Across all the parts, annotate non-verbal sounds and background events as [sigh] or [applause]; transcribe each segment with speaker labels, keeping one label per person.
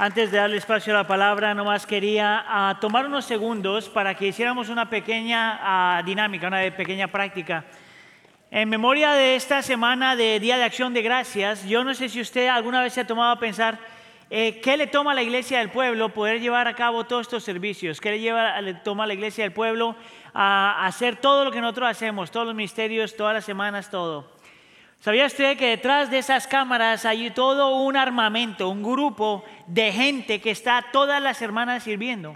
Speaker 1: Antes de darle espacio a la palabra, nomás quería ah, tomar unos segundos para que hiciéramos una pequeña ah, dinámica, una pequeña práctica. En memoria de esta semana de Día de Acción de Gracias, yo no sé si usted alguna vez se ha tomado a pensar eh, qué le toma a la iglesia del pueblo poder llevar a cabo todos estos servicios, qué le, le toma a la iglesia del pueblo a hacer todo lo que nosotros hacemos, todos los misterios, todas las semanas, todo. ¿Sabía usted que detrás de esas cámaras hay todo un armamento, un grupo de gente que está todas las hermanas sirviendo?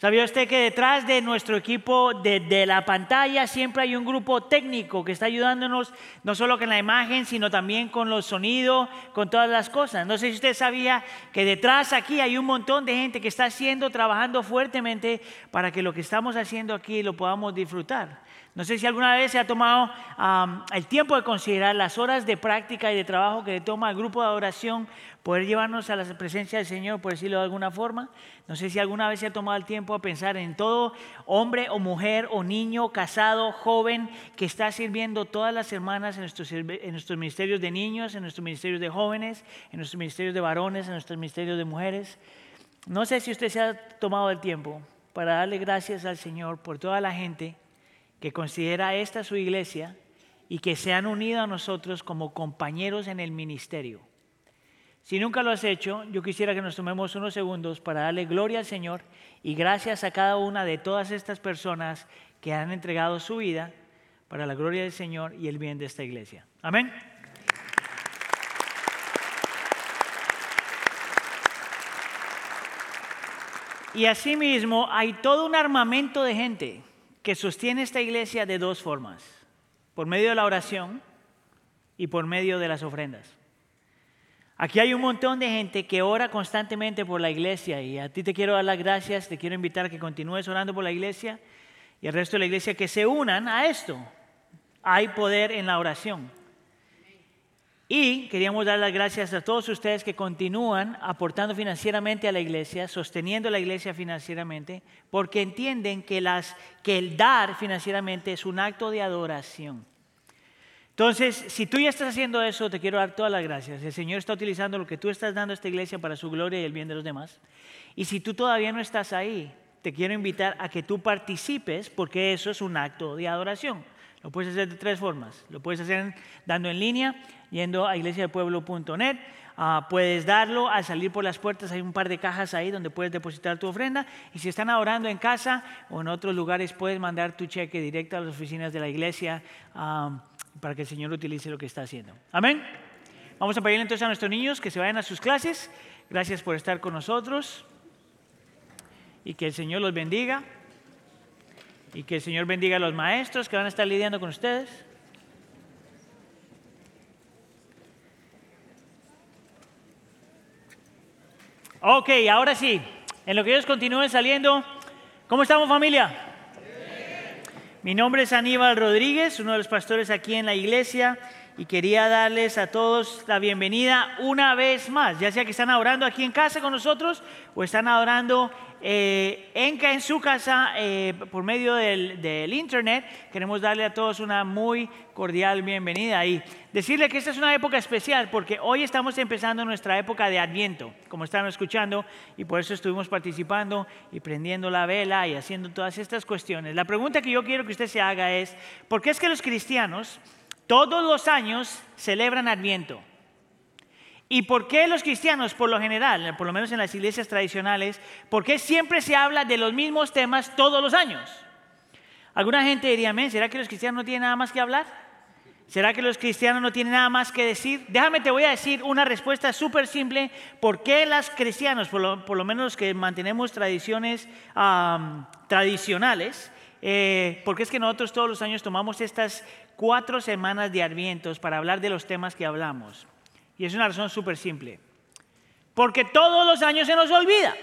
Speaker 1: ¿Sabía usted que detrás de nuestro equipo de, la pantalla siempre hay un grupo técnico que está ayudándonos no solo con la imagen, sino también con los sonidos, con todas las cosas? No sé si usted sabía que detrás aquí hay un montón de gente que está haciendo, trabajando fuertemente para que lo que estamos haciendo aquí lo podamos disfrutar. No sé si alguna vez se ha tomado el tiempo de considerar las horas de práctica y de trabajo que le toma al grupo de adoración poder llevarnos a la presencia del Señor, por decirlo de alguna forma. No sé si alguna vez se ha tomado el tiempo a pensar en todo hombre o mujer o niño, casado, joven, que está sirviendo todas las semanas en nuestros, en nuestros ministerios de niños, en nuestros ministerios de jóvenes, en nuestros ministerios de varones, en nuestros ministerios de mujeres. No sé si usted se ha tomado el tiempo para darle gracias al Señor por toda la gente que considera esta su iglesia y que se han unido a nosotros como compañeros en el ministerio. Si nunca lo has hecho, yo quisiera que nos tomemos unos segundos para darle gloria al Señor y gracias a cada una de todas estas personas que han entregado su vida para la gloria del Señor y el bien de esta iglesia. Amén. Y asimismo hay todo un armamento de gente que sostiene esta iglesia de dos formas, por medio de la oración y por medio de las ofrendas. Aquí hay un montón de gente que ora constantemente por la iglesia y a ti te quiero dar las gracias, te quiero invitar a que continúes orando por la iglesia y el resto de la iglesia que se unan a esto. Hay poder en la oración. Y queríamos dar las gracias a todos ustedes que continúan aportando financieramente a la iglesia, sosteniendo la iglesia financieramente, porque entienden que, el dar financieramente es un acto de adoración. Entonces, si tú ya estás haciendo eso, te quiero dar todas las gracias. El Señor está utilizando lo que tú estás dando a esta iglesia para su gloria y el bien de los demás. Y si tú todavía no estás ahí, te quiero invitar a que tú participes porque eso es un acto de adoración. Lo puedes hacer de tres formas. Lo puedes hacer dando en línea, yendo a iglesiadelpueblo.net. Ah, puedes darlo al salir por las puertas, hay un par de cajas ahí donde puedes depositar tu ofrenda. Y si están orando en casa o en otros lugares, puedes mandar tu cheque directo a las oficinas de la iglesia ah, para que el Señor utilice lo que está haciendo. Amén. Vamos a pedirle entonces a nuestros niños que se vayan a sus clases. Gracias por estar con nosotros y que el Señor los bendiga. Y que el Señor bendiga a los maestros que van a estar lidiando con ustedes. Ok, ahora sí, en lo que ellos continúen saliendo, ¿cómo estamos familia? Mi nombre es Aníbal Rodríguez, uno de los pastores aquí en la iglesia, y quería darles a todos la bienvenida una vez más, ya sea que están adorando aquí en casa con nosotros o están adorando eh, en, su casa eh, por medio del, internet. Queremos darle a todos una muy cordial bienvenida y decirle que esta es una época especial porque hoy estamos empezando nuestra época de Adviento, como están escuchando, y por eso estuvimos participando y prendiendo la vela y haciendo todas estas cuestiones. La pregunta que yo quiero que usted se haga es, ¿por qué es que los cristianos todos los años celebran Adviento? ¿Y por qué los cristianos, por lo general, por lo menos en las iglesias tradicionales, por qué siempre se habla de los mismos temas todos los años? Alguna gente diría, ¿será que los cristianos no tienen nada más que hablar? ¿Será que los cristianos no tienen nada más que decir? Déjame, te voy a decir una respuesta súper simple. ¿Por qué los cristianos, por lo, menos los que mantenemos tradiciones tradicionales, eh, por qué es que nosotros todos los años tomamos estas cuatro semanas de advientos para hablar de los temas que hablamos? Y es una razón súper simple. Porque todos los años se nos olvida.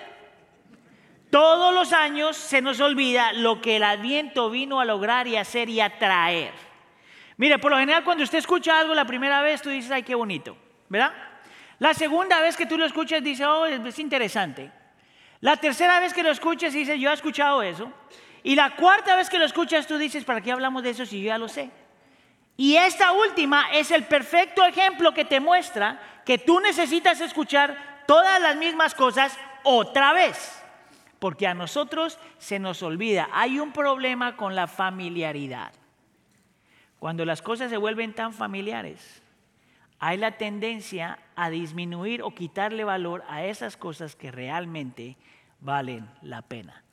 Speaker 1: Todos los años se nos olvida lo que el adviento vino a lograr y hacer y atraer. Mire, por lo general cuando usted escucha algo la primera vez, tú dices, ay, qué bonito, ¿verdad? La segunda vez que tú lo escuchas, dice, oh, es interesante. La tercera vez que lo escuchas, dice, yo he escuchado eso. Y la cuarta vez que lo escuchas, tú dices, ¿para qué hablamos de eso si yo ya lo sé? Y esta última es el perfecto ejemplo que te muestra que tú necesitas escuchar todas las mismas cosas otra vez. Porque a nosotros se nos olvida, hay un problema con la familiaridad. Cuando las cosas se vuelven tan familiares, hay la tendencia a disminuir o quitarle valor a esas cosas que realmente valen la pena.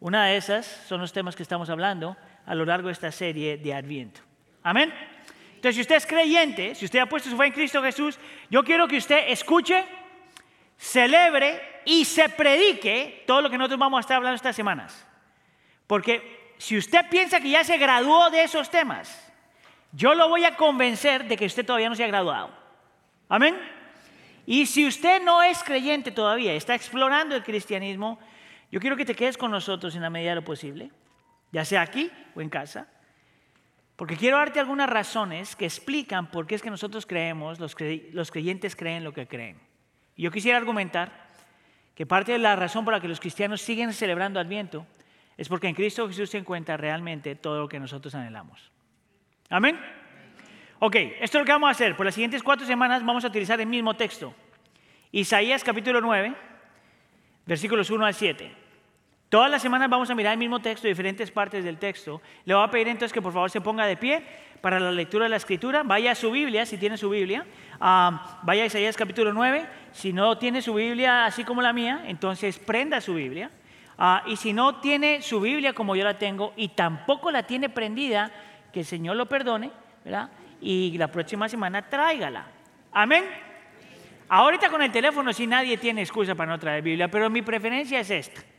Speaker 1: Una de esas son los temas que estamos hablando a lo largo de esta serie de Adviento. Amén. Entonces, si usted es creyente, si usted ha puesto su fe en Cristo Jesús, yo quiero que usted escuche, celebre y se predique todo lo que nosotros vamos a estar hablando estas semanas. Porque si usted piensa que ya se graduó de esos temas, yo lo voy a convencer de que usted todavía no se ha graduado. Amén. Y si usted no es creyente todavía, está explorando el cristianismo, yo quiero que te quedes con nosotros en la medida de lo posible, ya sea aquí o en casa, porque quiero darte algunas razones que explican por qué es que nosotros creemos, los, creyentes creen lo que creen. Y yo quisiera argumentar que parte de la razón por la que los cristianos siguen celebrando Adviento es porque en Cristo Jesús se encuentra realmente todo lo que nosotros anhelamos. Amén. Ok, esto es lo que vamos a hacer. Por las siguientes cuatro semanas vamos a utilizar el mismo texto. Isaías capítulo 9, versículos 1 al 7. Todas las semanas vamos a mirar el mismo texto, diferentes partes del texto. Le voy a pedir entonces que por favor se ponga de pie para la lectura de la escritura. Vaya a su Biblia, si tiene su Biblia. Ah, vaya a Isaías capítulo 9. Si no tiene su Biblia así como la mía, entonces prenda su Biblia. Ah, y si no tiene su Biblia como yo la tengo y tampoco la tiene prendida, que el Señor lo perdone, ¿verdad? Y la próxima semana tráigala. Amén. Ahorita con el teléfono sí nadie tiene excusa para no traer Biblia, pero mi preferencia es esta.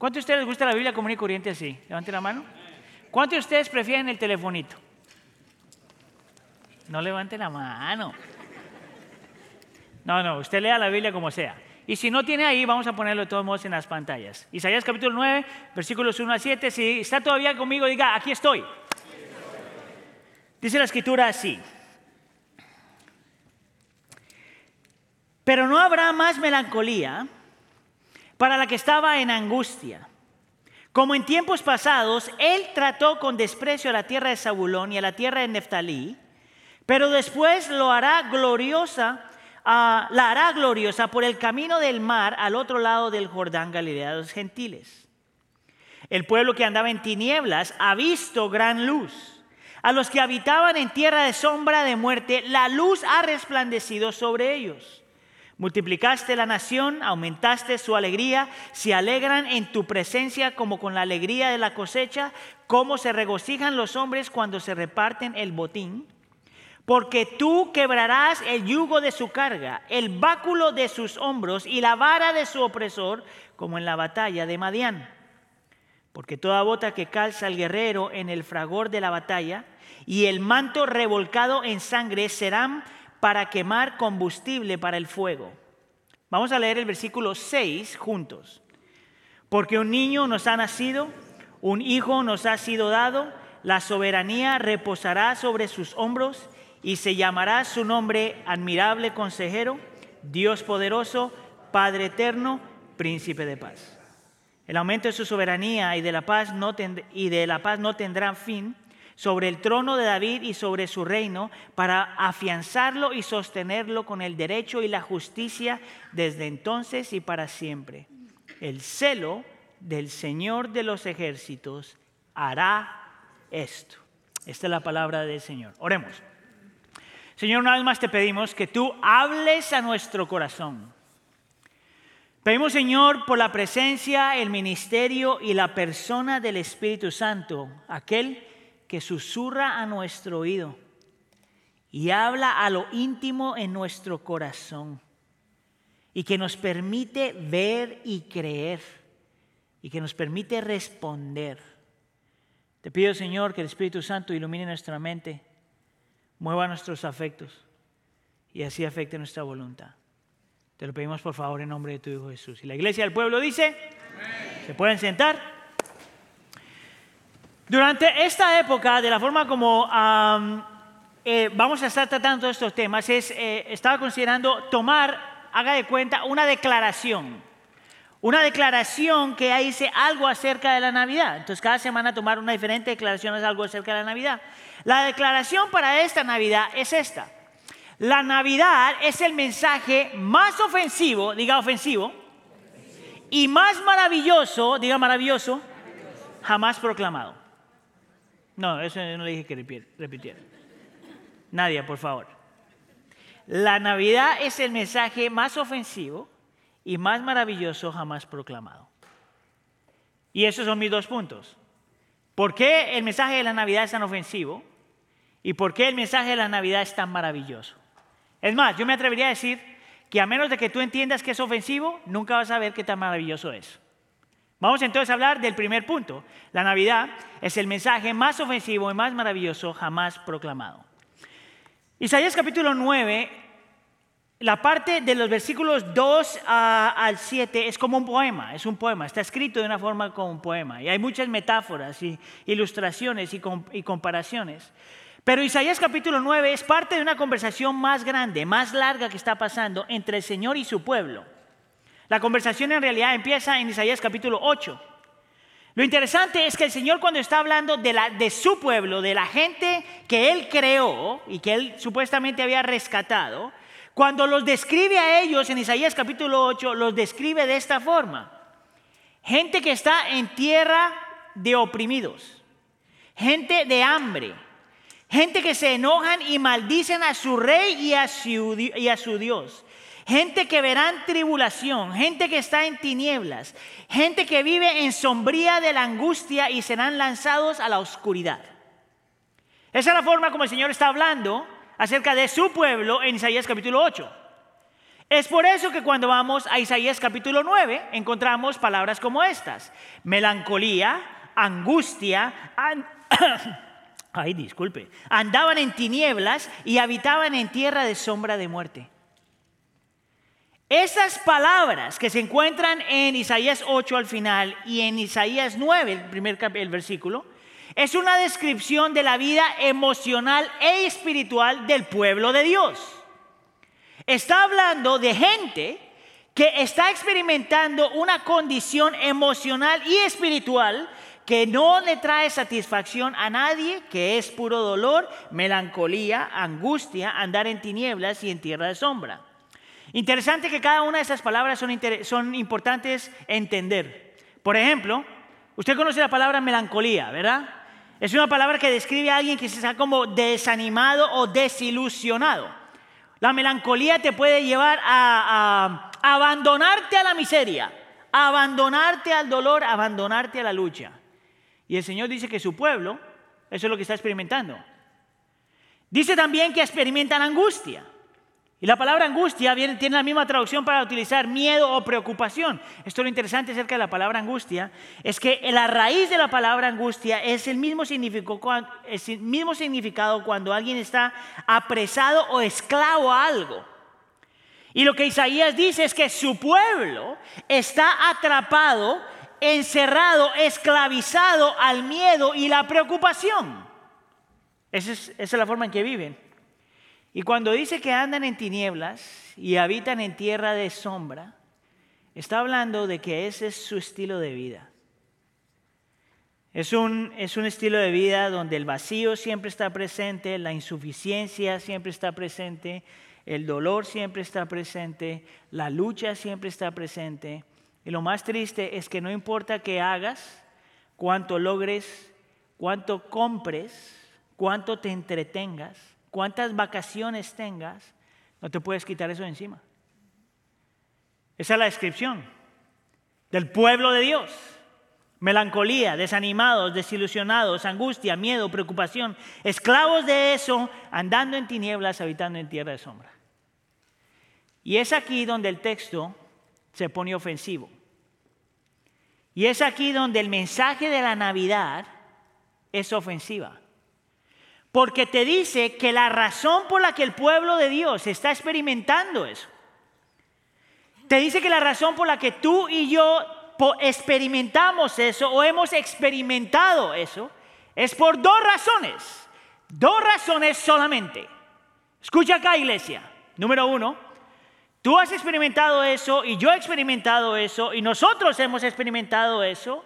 Speaker 1: ¿Cuántos de ustedes les gusta la Biblia común y corriente así? Levanten la mano. ¿Cuántos de ustedes prefieren el telefonito? No levanten la mano. No, no, usted lea la Biblia como sea. Y si no tiene ahí, vamos a ponerlo de todos modos en las pantallas. Isaías capítulo 9, versículos 1 a 7. Si está todavía conmigo, diga, aquí estoy. Dice la escritura así. Pero no habrá más melancolía para la que estaba en angustia. Como en tiempos pasados, él trató con desprecio a la tierra de Zabulón y a la tierra de Neftalí, pero después lo hará gloriosa, ah, la hará gloriosa por el camino del mar al otro lado del Jordán, Galilea de los gentiles. El pueblo que andaba en tinieblas ha visto gran luz. A los que habitaban en tierra de sombra de muerte, la luz ha resplandecido sobre ellos. Multiplicaste la nación, aumentaste su alegría, se alegran en tu presencia como con la alegría de la cosecha, como se regocijan los hombres cuando se reparten el botín. Porque tú quebrarás el yugo de su carga, el báculo de sus hombros y la vara de su opresor, como en la batalla de Madián. Porque toda bota que calza el guerrero en el fragor de la batalla y el manto revolcado en sangre serán para quemar combustible para el fuego. Vamos a leer el versículo 6 juntos. Porque un niño nos ha nacido, un hijo nos ha sido dado, la soberanía reposará sobre sus hombros y se llamará su nombre admirable consejero, Dios poderoso, Padre eterno, príncipe de paz. El aumento de su soberanía y de la paz no, y de la paz no tendrá fin sobre el trono de David y sobre su reino para afianzarlo y sostenerlo con el derecho y la justicia desde entonces y para siempre. El celo del Señor de los ejércitos hará esto. Esta es la palabra del Señor. Oremos. Señor, una vez más te pedimos que tú hables a nuestro corazón Pedimos, Señor, por la presencia, el ministerio y la persona del Espíritu Santo, aquel que susurra a nuestro oído y habla a lo íntimo en nuestro corazón y que nos permite ver y creer y que nos permite responder. Te pido, Señor, que el Espíritu Santo ilumine nuestra mente, mueva nuestros afectos y así afecte nuestra voluntad. Te lo pedimos por favor en nombre de tu Hijo Jesús. Y la iglesia del pueblo dice, ¿se pueden sentar? Durante esta época, de la forma como eh, vamos a estar tratando estos temas, es, eh, estaba considerando tomar, haga de cuenta, una declaración. Una declaración que dice algo acerca de la Navidad. Entonces, cada semana tomar una diferente declaración es algo acerca de la Navidad. La declaración para esta Navidad es esta. La Navidad es el mensaje más ofensivo, diga ofensivo, y más maravilloso, diga maravilloso, jamás proclamado. No, eso no le dije que repitiera. Nadie, por favor. La Navidad es el mensaje más ofensivo y más maravilloso jamás proclamado. Y esos son mis dos puntos. ¿Por qué el mensaje de la Navidad es tan ofensivo? ¿Y por qué el mensaje de la Navidad es tan maravilloso? Es más, yo me atrevería a decir que a menos de que tú entiendas que es ofensivo, nunca vas a ver qué tan maravilloso es. Vamos entonces a hablar del primer punto. La Navidad es el mensaje más ofensivo y más maravilloso jamás proclamado. Isaías capítulo 9, la parte de los versículos 2 al 7 es como un poema, es un poema, está escrito de una forma como un poema. Y hay muchas metáforas y ilustraciones y comparaciones. Pero Isaías capítulo 9 es parte de una conversación más grande, más larga que está pasando entre el Señor y su pueblo. La conversación en realidad empieza en Isaías capítulo 8. Lo interesante es que el Señor cuando está hablando de, su pueblo, de la gente que Él creó y que Él supuestamente había rescatado, cuando los describe a ellos en Isaías capítulo 8, los describe de esta forma. Gente que está en tierra de oprimidos, gente de hambre, Gente que se enojan y maldicen a su rey y a su Dios. Gente que verán tribulación, gente que está en tinieblas, gente que vive en sombría de la angustia y serán lanzados a la oscuridad. Esa es la forma como el Señor está hablando acerca de su pueblo en Isaías capítulo 8. Es por eso que cuando vamos a Isaías capítulo 9 encontramos palabras como estas. Melancolía, angustia, [coughs] ay disculpe, andaban en tinieblas y habitaban en tierra de sombra de muerte. Esas palabras que se encuentran en Isaías 8 al final y en Isaías 9, el primer el versículo, es una descripción de la vida emocional e espiritual del pueblo de Dios. Está hablando de gente que está experimentando una condición emocional y espiritual que no le trae satisfacción a nadie, que es puro dolor, melancolía, angustia, andar en tinieblas y en tierra de sombra. Interesante que cada una de esas palabras son, son importantes entender. Por ejemplo, usted conoce la palabra melancolía, ¿verdad? Es una palabra que describe a alguien que se está como desanimado o desilusionado. La melancolía te puede llevar a, abandonarte a la miseria, abandonarte al dolor, abandonarte a la lucha. Y el Señor dice que su pueblo, eso es lo que está experimentando. Dice también que experimentan angustia. Y la palabra angustia tiene la misma traducción para utilizar miedo o preocupación. Esto es lo interesante acerca de la palabra angustia, es que la raíz de la palabra angustia es el mismo, significado cuando alguien está apresado o esclavo a algo. Y lo que Isaías dice es que su pueblo está atrapado encerrado, esclavizado al miedo y la preocupación. Esa es, la forma en que viven. Y cuando dice que andan en tinieblas y habitan en tierra de sombra, está hablando de que ese es su estilo de vida. Es un, es un, estilo de vida donde el vacío siempre está presente, la insuficiencia siempre está presente, el dolor siempre está presente, la lucha siempre está presente. Y lo más triste es que no importa qué hagas, cuánto logres, cuánto compres, cuánto te entretengas, cuántas vacaciones tengas, no te puedes quitar eso de encima. Esa es la descripción del pueblo de Dios. Melancolía, desanimados, desilusionados, angustia, miedo, preocupación, esclavos de eso, andando en tinieblas, habitando en tierra de sombra. Y es aquí donde el texto se pone ofensivo. Y es aquí donde el mensaje de la Navidad es ofensiva. Porque te dice que la razón por la que el pueblo de Dios está experimentando eso, te dice que la razón por la que tú y yo experimentamos eso o hemos experimentado eso, es por dos razones. Dos razones solamente. Escucha acá, iglesia. Número uno, Tú has experimentado eso y yo he experimentado eso y nosotros hemos experimentado eso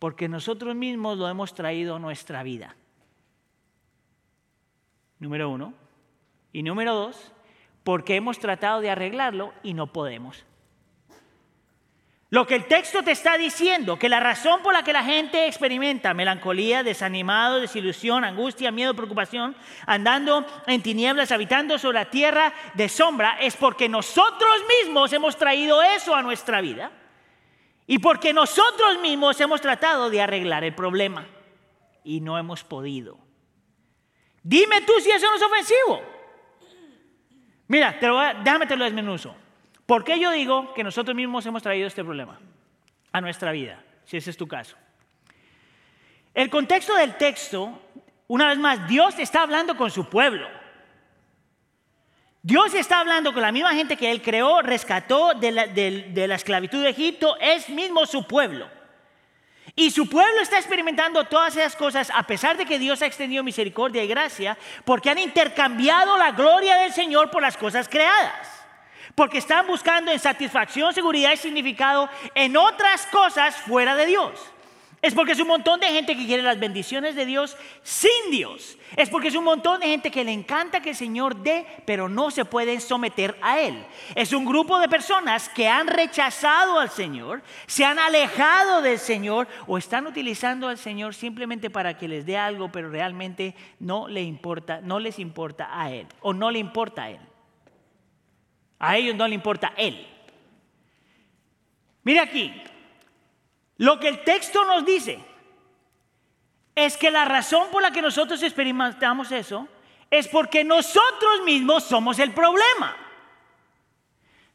Speaker 1: porque nosotros mismos lo hemos traído a nuestra vida. Número uno. Y número dos, porque hemos tratado de arreglarlo y no podemos. Lo que el texto te está diciendo, que la razón por la que la gente experimenta melancolía, desanimado, desilusión, angustia, miedo, preocupación, andando en tinieblas, habitando sobre la tierra de sombra, es porque nosotros mismos hemos traído eso a nuestra vida y porque nosotros mismos hemos tratado de arreglar el problema y no hemos podido. Dime tú si eso no es ofensivo. Mira, te lo déjame te lo desmenuzo. ¿Por qué yo digo que nosotros mismos hemos traído este problema a nuestra vida, si ese es tu caso? El contexto del texto, una vez más, Dios está hablando con su pueblo. Dios está hablando con la misma gente que Él creó, rescató de la esclavitud de Egipto, es mismo su pueblo. Y su pueblo está experimentando todas esas cosas a pesar de que Dios ha extendido misericordia y gracia, porque han intercambiado la gloria del Señor por las cosas creadas porque están buscando en satisfacción, seguridad y significado en otras cosas fuera de Dios. Es porque es un montón de gente que quiere las bendiciones de Dios sin Dios. Es porque es un montón de gente que le encanta que el Señor dé, pero no se pueden someter a Él. Es un grupo de personas que han rechazado al Señor, se han alejado del Señor o están utilizando al Señor simplemente para que les dé algo, pero realmente no le importa, no les importa a Él o no le importa a Él. A ellos no le importa Él. Mira aquí, lo que el texto nos dice es que la razón por la que nosotros experimentamos eso es porque nosotros mismos somos el problema.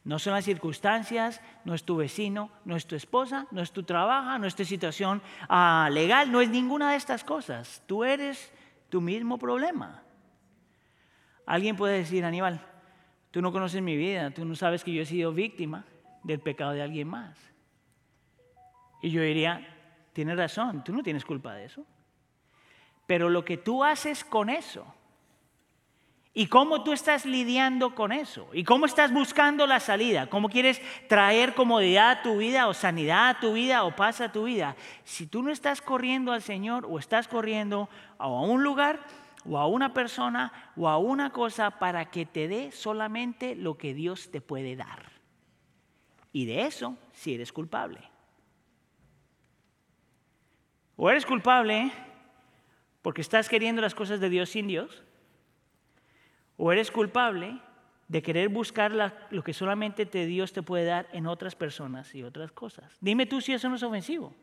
Speaker 1: No son las circunstancias, no es tu vecino, no es tu esposa, no es tu trabajo, no es tu situación ah, legal, no es ninguna de estas cosas. Tú eres tu mismo problema. Alguien puede decir, Aníbal, Tú no conoces mi vida, tú no sabes que yo he sido víctima del pecado de alguien más. Y yo diría, tienes razón, tú no tienes culpa de eso. Pero lo que tú haces con eso, y cómo tú estás lidiando con eso, y cómo estás buscando la salida, cómo quieres traer comodidad a tu vida, o sanidad a tu vida, o paz a tu vida, si tú no estás corriendo al Señor, o estás corriendo a un lugar o a una persona o a una cosa para que te dé solamente lo que Dios te puede dar. Y de eso si eres culpable. O eres culpable porque estás queriendo las cosas de Dios sin Dios. O eres culpable de querer buscar lo que solamente te, Dios te puede dar en otras personas y otras cosas. Dime tú si eso no es ofensivo.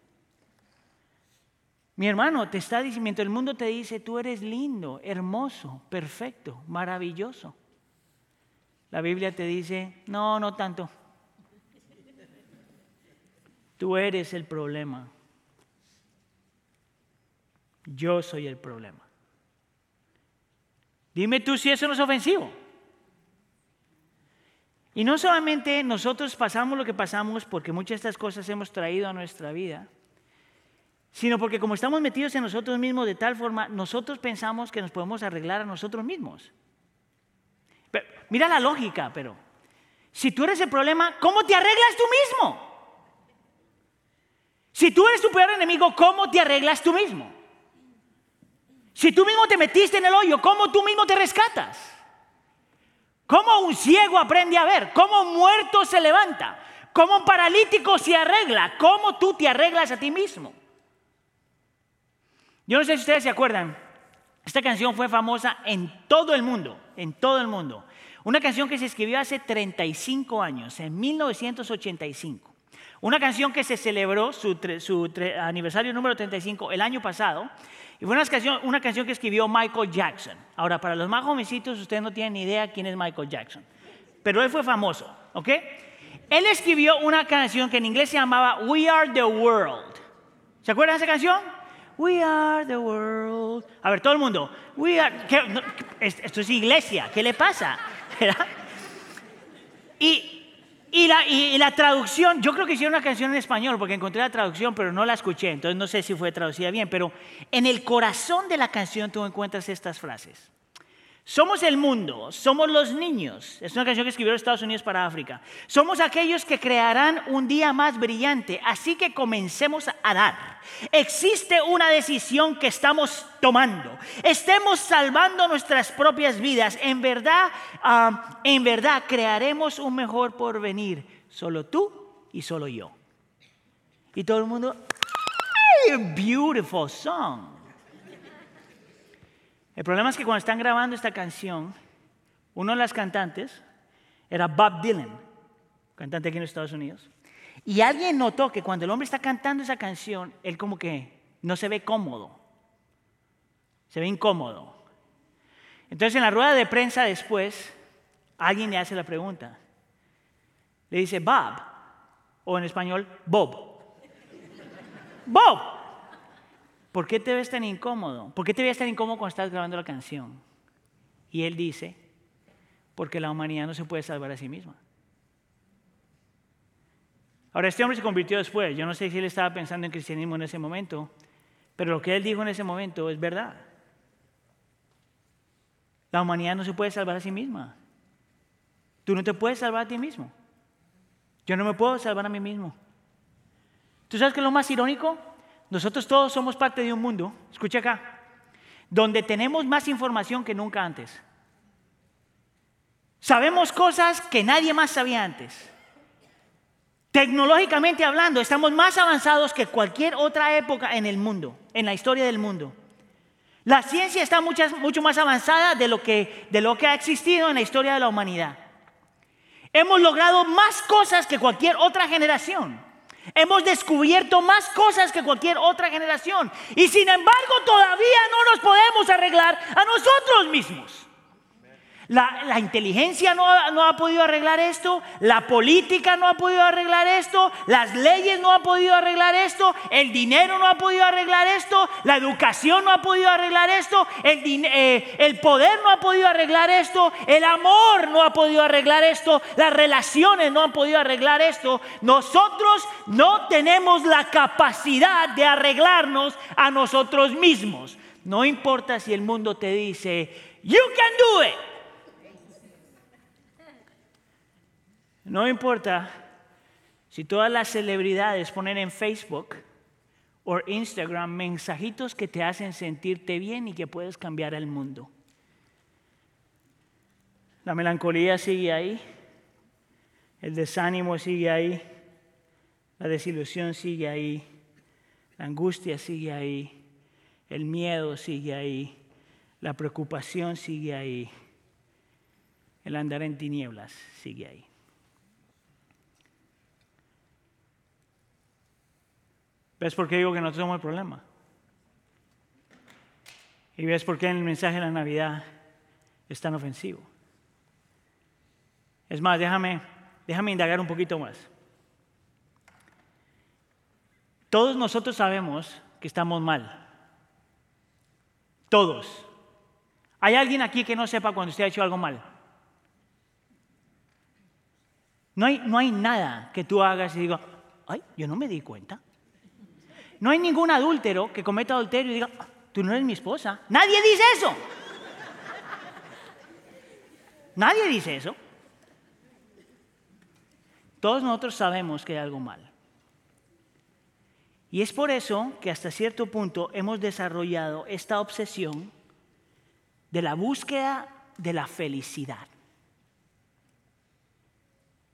Speaker 1: Mi hermano te está diciendo, el mundo te dice, tú eres lindo, hermoso, perfecto, maravilloso. La Biblia te dice, no, no tanto. Tú eres el problema. Yo soy el problema. Dime tú si eso no es ofensivo. Y no solamente nosotros pasamos lo que pasamos porque muchas de estas cosas hemos traído a nuestra vida, sino porque como estamos metidos en nosotros mismos de tal forma, nosotros pensamos que nos podemos arreglar a nosotros mismos. mira la lógica, pero si tú eres el problema, ¿cómo te arreglas tú mismo? Si tú eres tu peor enemigo, ¿cómo te arreglas tú mismo? Si tú mismo te metiste en el hoyo, ¿cómo tú mismo te rescatas? ¿Cómo un ciego aprende a ver? ¿Cómo un muerto se levanta? ¿Cómo un paralítico se arregla? ¿Cómo tú te arreglas a ti mismo? Yo no sé si ustedes se acuerdan, esta canción fue famosa en todo el mundo, en todo el mundo. Una canción que se escribió hace 35 años, en 1985. Una canción que se celebró su, aniversario número 35 el año pasado. Y fue una canción, una canción que escribió Michael Jackson. Ahora, para los más jovencitos, ustedes no tienen ni idea quién es Michael Jackson. Pero él fue famoso, ¿ok? Él escribió una canción que en inglés se llamaba We Are the World. ¿Se acuerdan de esa canción? We are the world. A ver, todo el mundo. We are. esto es iglesia. ¿Qué le pasa? [laughs] Y, y, la, y, la, traducción, yo creo que hicieron una canción en español porque encontré la traducción, pero no la escuché, entonces no sé si fue traducida bien, pero en el corazón de la canción tú encuentras estas frases. Somos el mundo, somos los niños. Es una canción que escribió Estados Unidos para África. Somos aquellos que crearán un día más brillante, así que comencemos a dar. Existe una decisión que estamos tomando. Estemos salvando nuestras propias vidas. En verdad, en verdad crearemos un mejor porvenir. Solo tú y solo yo. Y todo el mundo, beautiful song. El problema es que cuando están grabando esta canción, uno de las cantantes era Bob Dylan, cantante aquí en Estados Unidos. Y alguien notó que cuando el hombre está cantando esa canción, él como que no se ve cómodo, se ve incómodo. Entonces en la rueda de prensa después, alguien le hace la pregunta. Le dice Bob, o en español, Bob. Bob, ¿por qué te ves tan incómodo? ¿Por qué te ves tan incómodo cuando estás grabando la canción? Y él dice, porque la humanidad no se puede salvar a sí misma. Ahora, este hombre se convirtió después. Yo no sé si él estaba pensando en cristianismo en ese momento, pero lo que él dijo en ese momento es verdad. La humanidad no se puede salvar a sí misma. Tú no te puedes salvar a ti mismo. Yo no me puedo salvar a mí mismo. ¿Tú sabes qué es lo más irónico? Nosotros todos somos parte de un mundo, escucha acá, donde tenemos más información que nunca antes. Sabemos cosas que nadie más sabía antes. Tecnológicamente hablando, estamos más avanzados que cualquier otra época en el mundo, en la historia del mundo. La ciencia está mucho, mucho más avanzada de lo, que, de lo que ha existido en la historia de la humanidad. Hemos logrado más cosas que cualquier otra generación. Hemos descubierto más cosas que cualquier otra generación. Y sin embargo todavía no nos podemos arreglar a nosotros mismos. La, inteligencia no ha, podido arreglar esto, la política no ha podido arreglar esto, las leyes no han podido arreglar esto, el dinero no ha podido arreglar esto, la educación no ha podido arreglar esto, el, eh, el poder no ha podido arreglar esto, el amor no ha podido arreglar esto, las relaciones no han podido arreglar esto. Nosotros no tenemos la capacidad de arreglarnos a nosotros mismos. No importa si el mundo te dice, you can do it. No importa si todas las celebridades ponen en Facebook o Instagram mensajitos que te hacen sentirte bien y que puedes cambiar el mundo. La melancolía sigue ahí, el desánimo sigue ahí, la desilusión sigue ahí, la angustia sigue ahí, el miedo sigue ahí, la preocupación sigue ahí, el andar en tinieblas sigue ahí. ¿Ves por qué digo que nosotros somos el problema? Y ves por qué el mensaje de la Navidad es tan ofensivo. Es más, déjame, déjame indagar un poquito más. Todos nosotros sabemos que estamos mal. Todos. ¿Hay alguien aquí que no sepa cuando usted ha hecho algo mal? No hay, no hay nada que tú hagas y digas, ay, yo no me di cuenta. No hay ningún adúltero que cometa adulterio y diga, ah, tú no eres mi esposa. Nadie dice eso. Nadie dice eso. Todos nosotros sabemos que hay algo mal. Y es por eso que hasta cierto punto hemos desarrollado esta obsesión de la búsqueda de la felicidad.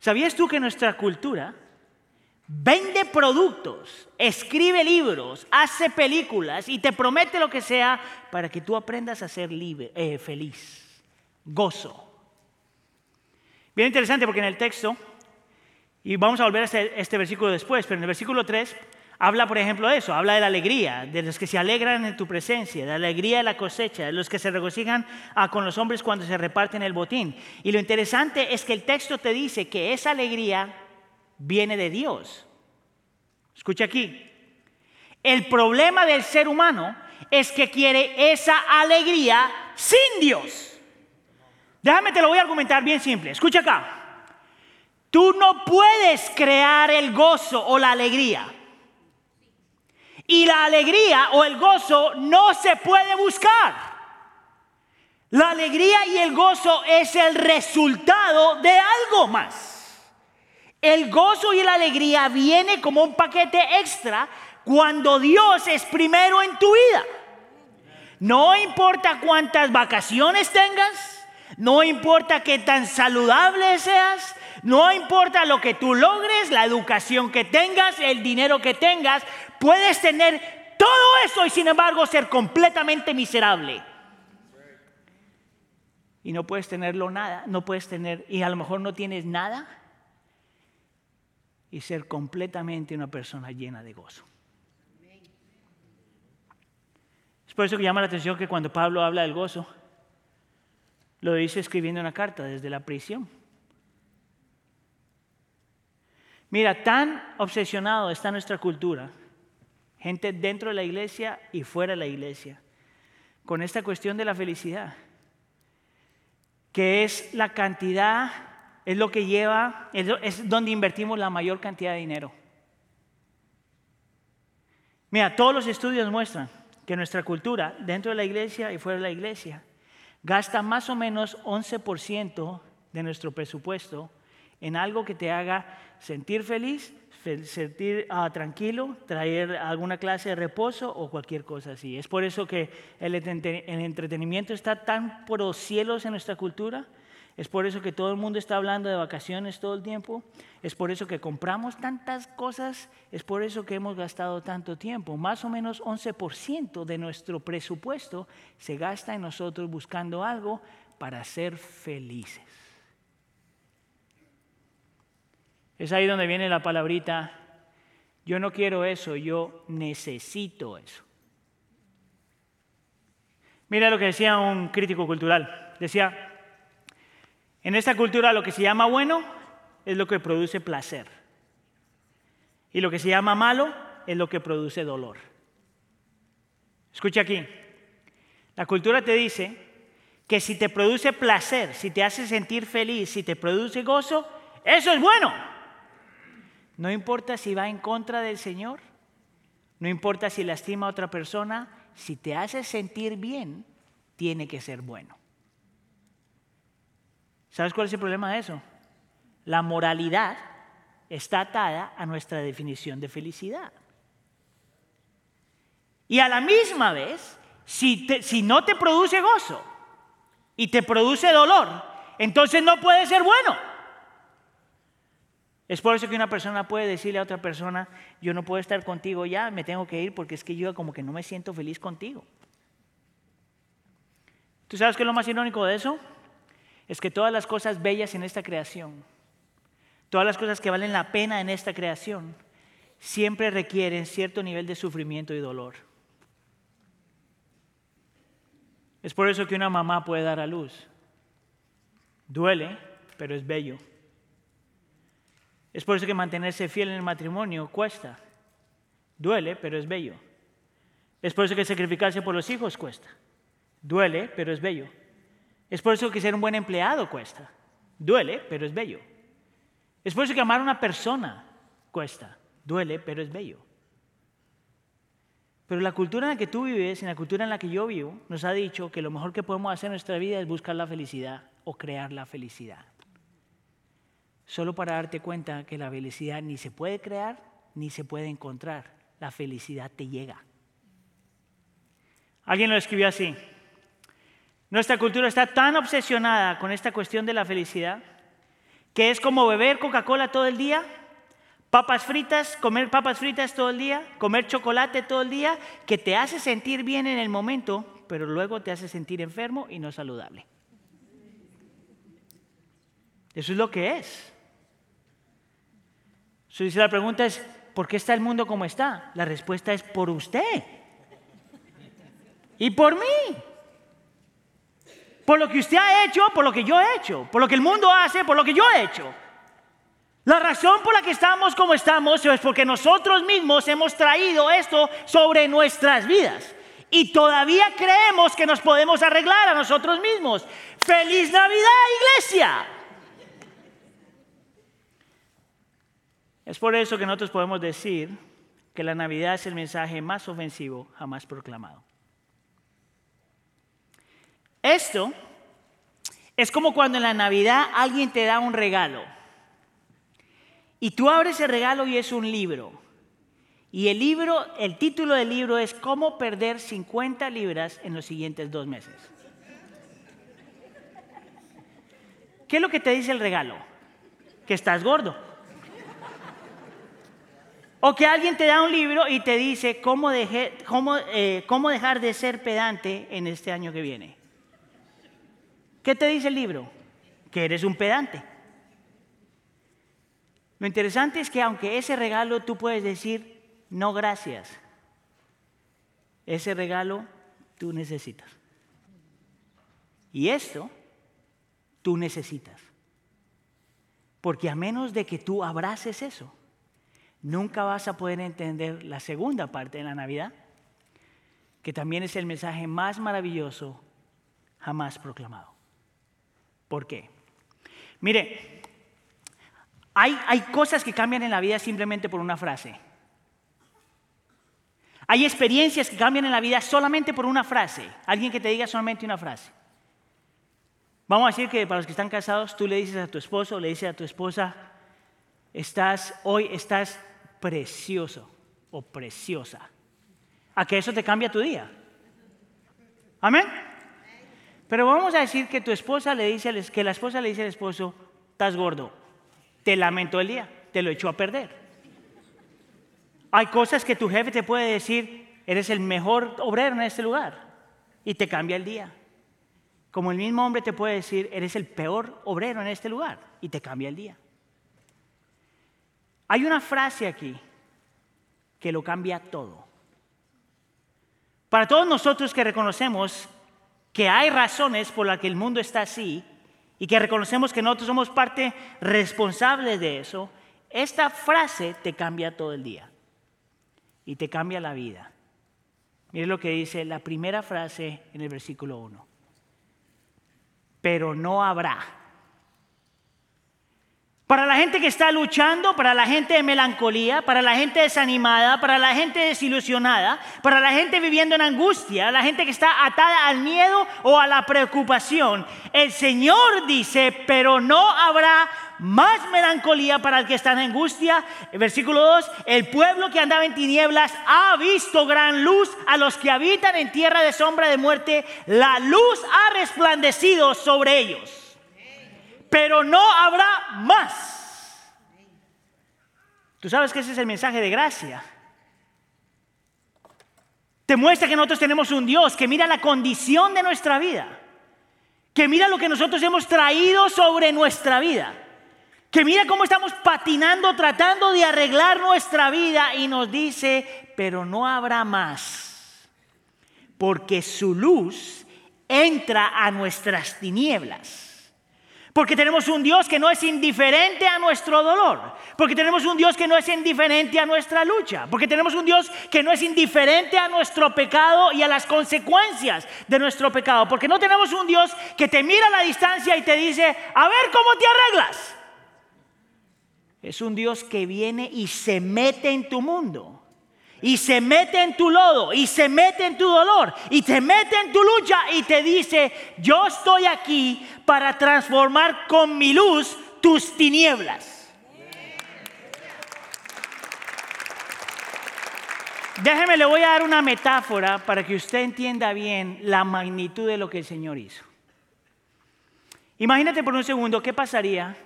Speaker 1: ¿Sabías tú que nuestra cultura vende productos, escribe libros, hace películas y te promete lo que sea para que tú aprendas a ser libre, eh, feliz, gozo. Bien interesante porque en el texto, y vamos a volver a este, este versículo después, pero en el versículo 3 habla, por ejemplo, de eso, habla de la alegría, de los que se alegran en tu presencia, de la alegría de la cosecha, de los que se regocijan ah, con los hombres cuando se reparten el botín. Y lo interesante es que el texto te dice que esa alegría viene de Dios. Escucha aquí. El problema del ser humano es que quiere esa alegría sin Dios. Déjame te lo voy a argumentar bien simple. Escucha acá. Tú no puedes crear el gozo o la alegría. Y la alegría o el gozo no se puede buscar. La alegría y el gozo es el resultado de algo más. El gozo y la alegría viene como un paquete extra cuando Dios es primero en tu vida. No importa cuántas vacaciones tengas, no importa qué tan saludable seas, no importa lo que tú logres, la educación que tengas, el dinero que tengas, puedes tener todo eso y sin embargo ser completamente miserable. Y no puedes tenerlo nada, no puedes tener, y a lo mejor no tienes nada, y ser completamente una persona llena de gozo. Es por eso que llama la atención que cuando Pablo habla del gozo, lo dice escribiendo una carta desde la prisión. Mira, tan obsesionado está nuestra cultura, gente dentro de la iglesia y fuera de la iglesia, con esta cuestión de la felicidad, que es la cantidad, es lo que lleva, es donde invertimos la mayor cantidad de dinero. Mira, todos los estudios muestran que nuestra cultura, dentro de la iglesia y fuera de la iglesia, gasta más o menos 11% de nuestro presupuesto en algo que te haga sentir feliz, sentir ah, tranquilo, traer alguna clase de reposo o cualquier cosa así. Es por eso que el, entretenimiento está tan por los cielos en nuestra cultura. Es por eso que todo el mundo está hablando de vacaciones todo el tiempo. Es por eso que compramos tantas cosas. Es por eso que hemos gastado tanto tiempo. Más o menos 11% de nuestro presupuesto se gasta en nosotros buscando algo para ser felices. Es ahí donde viene la palabrita, yo no quiero eso, yo necesito eso. Mira lo que decía un crítico cultural. Decía, en esta cultura lo que se llama bueno es lo que produce placer. Y lo que se llama malo es lo que produce dolor. Escucha aquí. La cultura te dice que si te produce placer, si te hace sentir feliz, si te produce gozo, eso es bueno. No importa si va en contra del Señor, no importa si lastima a otra persona, si te hace sentir bien, tiene que ser bueno. ¿Sabes cuál es el problema de eso? La moralidad está atada a nuestra definición de felicidad. Y a la misma vez, si, si no te produce gozo y te produce dolor, entonces no puede ser bueno. Es por eso que una persona puede decirle a otra persona, yo no puedo estar contigo ya, me tengo que ir porque es que yo como que no me siento feliz contigo. ¿Tú sabes qué es lo más irónico de eso? Es que todas las cosas bellas en esta creación, todas las cosas que valen la pena en esta creación, siempre requieren cierto nivel de sufrimiento y dolor. Es por eso que una mamá puede dar a luz. Duele, pero es bello. Es por eso que mantenerse fiel en el matrimonio cuesta. Duele, pero es bello. Es por eso que sacrificarse por los hijos cuesta. Duele, pero es bello. Es por eso que ser un buen empleado cuesta. Duele, pero es bello. Es por eso que amar a una persona cuesta. Duele, pero es bello. Pero la cultura en la que tú vives, en la cultura en la que yo vivo, nos ha dicho que lo mejor que podemos hacer en nuestra vida es buscar la felicidad o crear la felicidad solo para darte cuenta que la felicidad ni se puede crear ni se puede encontrar. La felicidad te llega. Alguien lo escribió así. Nuestra cultura está tan obsesionada con esta cuestión de la felicidad que es como beber Coca-Cola todo el día, papas fritas, comer papas fritas todo el día, comer chocolate todo el día, que te hace sentir bien en el momento, pero luego te hace sentir enfermo y no saludable. Eso es lo que es. Si la pregunta es, ¿por qué está el mundo como está? La respuesta es por usted. Y por mí. Por lo que usted ha hecho, por lo que yo he hecho. Por lo que el mundo hace, por lo que yo he hecho. La razón por la que estamos como estamos es porque nosotros mismos hemos traído esto sobre nuestras vidas. Y todavía creemos que nos podemos arreglar a nosotros mismos. ¡Feliz Navidad, iglesia! Es por eso que nosotros podemos decir que la Navidad es el mensaje más ofensivo jamás proclamado. Esto es como cuando en la Navidad alguien te da un regalo y tú abres el regalo y es un libro. Y el libro, el título del libro es Cómo perder 50 libras en los siguientes dos meses. ¿Qué es lo que te dice el regalo? Que estás gordo. O que alguien te da un libro y te dice cómo, eh, cómo dejar de ser pedante en este año que viene. ¿Qué te dice el libro? Que eres un pedante. Lo interesante es que aunque ese regalo tú puedes decir, no gracias, ese regalo tú necesitas. Y esto tú necesitas. Porque a menos de que tú abraces eso, nunca vas a poder entender la segunda parte de la Navidad, que también es el mensaje más maravilloso jamás proclamado. ¿Por qué? Mire, hay, hay cosas que cambian en la vida simplemente por una frase. Hay experiencias que cambian en la vida solamente por una frase. Alguien que te diga solamente una frase. Vamos a decir que para los que están casados, tú le dices a tu esposo, le dices a tu esposa, estás, hoy estás precioso o preciosa. A que eso te cambia tu día. Amén. Pero vamos a decir que tu esposa le dice, que la esposa le dice al esposo, estás gordo, te lamento el día, te lo echó a perder. Hay cosas que tu jefe te puede decir, eres el mejor obrero en este lugar y te cambia el día. Como el mismo hombre te puede decir, eres el peor obrero en este lugar y te cambia el día. Hay una frase aquí que lo cambia todo. Para todos nosotros que reconocemos que hay razones por las que el mundo está así y que reconocemos que nosotros somos parte responsable de eso, esta frase te cambia todo el día y te cambia la vida. Mire lo que dice la primera frase en el versículo 1 pero no habrá. Para la gente que está luchando, para la gente de melancolía, para la gente desanimada, para la gente desilusionada, para la gente viviendo en angustia, la gente que está atada al miedo o a la preocupación, el Señor dice, pero no habrá más melancolía para el que está en angustia. versículo 2, el pueblo que andaba en tinieblas ha visto gran luz a los que habitan en tierra de sombra de muerte. La luz ha resplandecido sobre ellos. Pero no habrá más. Tú sabes que ese es el mensaje de gracia. Te muestra que nosotros tenemos un Dios que mira la condición de nuestra vida, que mira lo que nosotros hemos traído sobre nuestra vida que mira cómo estamos patinando tratando de arreglar nuestra vida y nos dice, pero no habrá más, porque su luz entra a nuestras tinieblas. Porque tenemos un Dios que no es indiferente a nuestro dolor. Porque tenemos un Dios que no es indiferente a nuestra lucha. Porque tenemos un Dios que no es indiferente a nuestro pecado y a las consecuencias de nuestro pecado. Porque no tenemos un Dios que te mira a la distancia y te dice, a ver cómo te arreglas. Es un Dios que viene y se mete en tu mundo. Y se mete en tu lodo, y se mete en tu dolor, y te mete en tu lucha y te dice, yo estoy aquí para transformar con mi luz tus tinieblas. Déjeme, le voy a dar una metáfora para que usted entienda bien la magnitud de lo que el Señor hizo. Imagínate por un segundo qué pasaría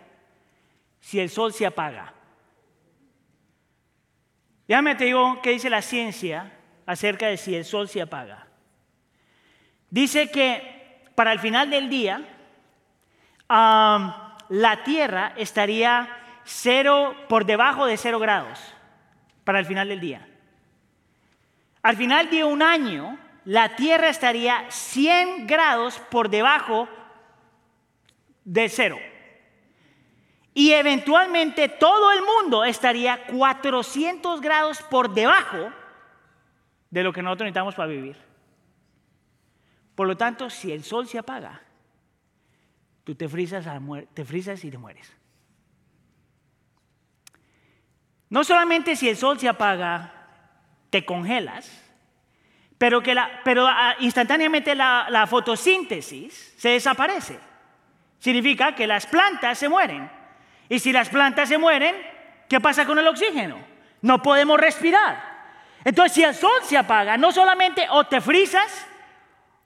Speaker 1: si el sol se apaga. Déjame te digo qué dice la ciencia acerca de si el sol se apaga. Dice que para el final del día la Tierra estaría cero, por debajo de cero grados para el final del día. Al final de un año, la Tierra estaría 100 grados por debajo de cero. Y eventualmente todo el mundo estaría 400 grados por debajo de lo que nosotros necesitamos para vivir. Por lo tanto, si el sol se apaga, tú te frisas y te mueres. No solamente si el sol se apaga, te congelas, pero, que ah, instantáneamente la fotosíntesis se desaparece. Significa que las plantas se mueren. Y si las plantas se mueren, ¿qué pasa con el oxígeno? No podemos respirar. Entonces, si el sol se apaga, no solamente o te frizas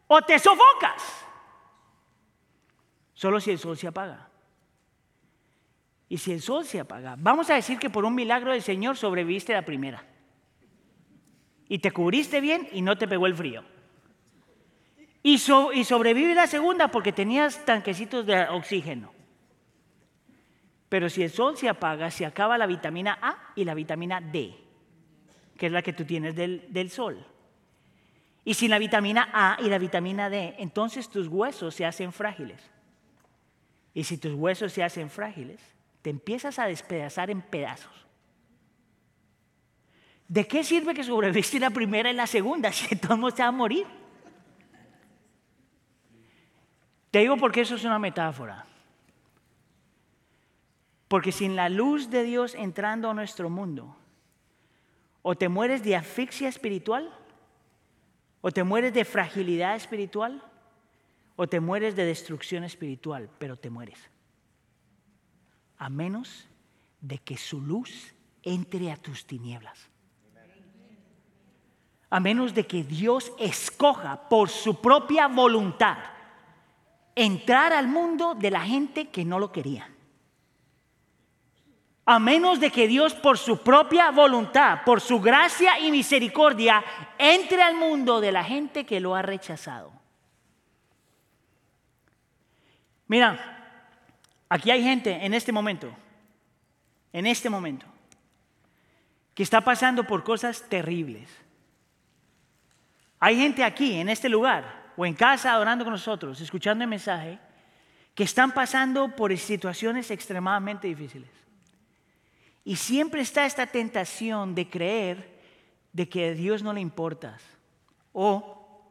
Speaker 1: o te sofocas. Solo si el sol se apaga. Y si el sol se apaga, vamos a decir que por un milagro del Señor sobreviviste la primera. Y te cubriste bien y no te pegó el frío. Y, y sobrevive la segunda porque tenías tanquecitos de oxígeno. Pero si el sol se apaga, se acaba la vitamina A y la vitamina D, que es la que tú tienes del, del sol. Y sin la vitamina A y la vitamina D, entonces tus huesos se hacen frágiles. Y si tus huesos se hacen frágiles, te empiezas a despedazar en pedazos. ¿De qué sirve que sobreviviste la primera y la segunda [laughs] si todos se va a morir? Te digo porque eso es una metáfora. Porque sin la luz de Dios entrando a nuestro mundo, o te mueres de asfixia espiritual, o te mueres de fragilidad espiritual, o te mueres de destrucción espiritual, pero te mueres. A menos de que su luz entre a tus tinieblas. A menos de que Dios escoja por su propia voluntad entrar al mundo de la gente que no lo quería a menos de que Dios por su propia voluntad, por su gracia y misericordia, entre al mundo de la gente que lo ha rechazado. Mira, aquí hay gente en este momento, en este momento, que está pasando por cosas terribles. Hay gente aquí, en este lugar, o en casa, adorando con nosotros, escuchando el mensaje, que están pasando por situaciones extremadamente difíciles. Y siempre está esta tentación de creer de que a Dios no le importas. O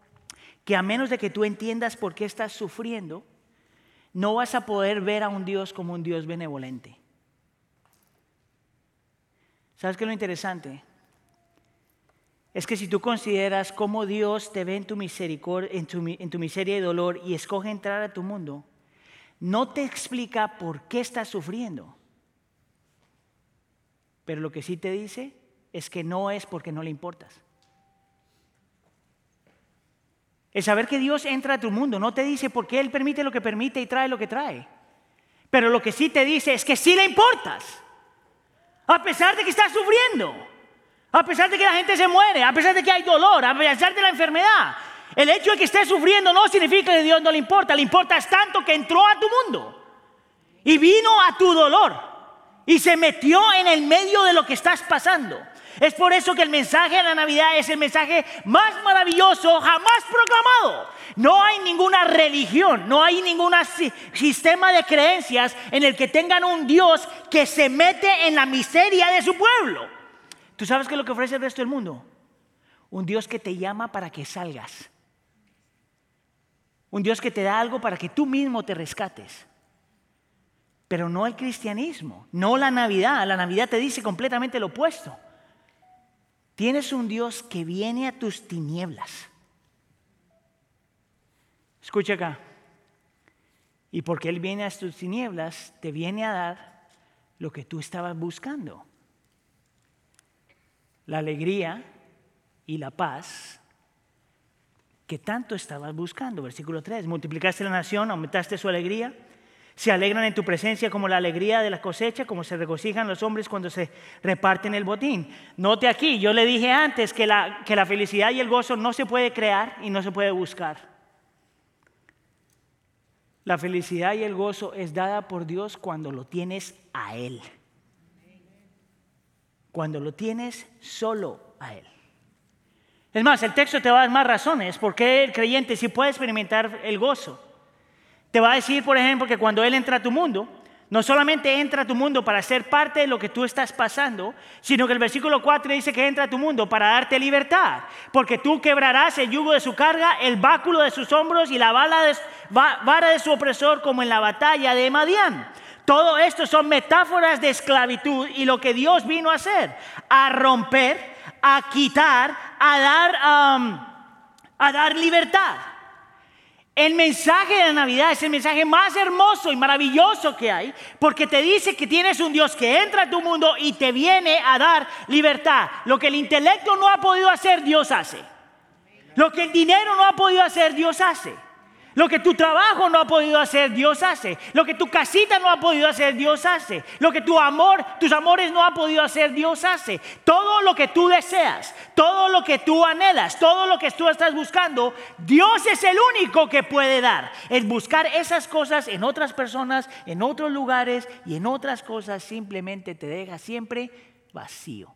Speaker 1: que a menos de que tú entiendas por qué estás sufriendo, no vas a poder ver a un Dios como un Dios benevolente. ¿Sabes qué es lo interesante? Es que si tú consideras cómo Dios te ve en tu, misericordia, tu, en tu miseria y dolor y escoge entrar a tu mundo, no te explica por qué estás sufriendo. Pero lo que sí te dice es que no es porque no le importas. El saber que Dios entra a tu mundo no te dice por qué Él permite lo que permite y trae lo que trae. Pero lo que sí te dice es que sí le importas. A pesar de que estás sufriendo. A pesar de que la gente se muere. A pesar de que hay dolor. A pesar de la enfermedad. El hecho de que estés sufriendo no significa que Dios no le importa. Le importa tanto que entró a tu mundo. Y vino a tu dolor y se metió en el medio de lo que estás pasando. Es por eso que el mensaje de la Navidad es el mensaje más maravilloso jamás proclamado. No hay ninguna religión, no hay ningún sistema de creencias en el que tengan un Dios que se mete en la miseria de su pueblo. ¿Tú sabes qué es lo que ofrece el resto del mundo? Un Dios que te llama para que salgas. Un Dios que te da algo para que tú mismo te rescates pero no el cristianismo, no la Navidad. La Navidad te dice completamente lo opuesto. Tienes un Dios que viene a tus tinieblas. Escucha acá. Y porque Él viene a tus tinieblas, te viene a dar lo que tú estabas buscando. La alegría y la paz que tanto estabas buscando. Versículo 3. Multiplicaste la nación, aumentaste su alegría se alegran en tu presencia como la alegría de la cosecha, como se regocijan los hombres cuando se reparten el botín. Note aquí, yo le dije antes que la, que la felicidad y el gozo no se puede crear y no se puede buscar. La felicidad y el gozo es dada por Dios cuando lo tienes a Él. Cuando lo tienes solo a Él. Es más, el texto te va a dar más razones por qué el creyente sí puede experimentar el gozo. Te va a decir, por ejemplo, que cuando Él entra a tu mundo, no solamente entra a tu mundo para ser parte de lo que tú estás pasando, sino que el versículo 4 dice que entra a tu mundo para darte libertad, porque tú quebrarás el yugo de su carga, el báculo de sus hombros y la vara de su opresor como en la batalla de Madián. Todo esto son metáforas de esclavitud y lo que Dios vino a hacer, a romper, a quitar, a dar... A dar libertad. El mensaje de la Navidad es el mensaje más hermoso y maravilloso que hay, porque te dice que tienes un Dios que entra a tu mundo y te viene a dar libertad. Lo que el intelecto no ha podido hacer, Dios hace. Lo que el dinero no ha podido hacer, Dios hace. Lo que tu trabajo no ha podido hacer, Dios hace. Lo que tu casita no ha podido hacer, Dios hace. Lo que tu amor, tus amores no han podido hacer, Dios hace. Todo lo que tú deseas, todo lo que tú anhelas, todo lo que tú estás buscando, Dios es el único que puede dar. Es buscar esas cosas en otras personas, en otros lugares y en otras cosas simplemente te deja siempre vacío.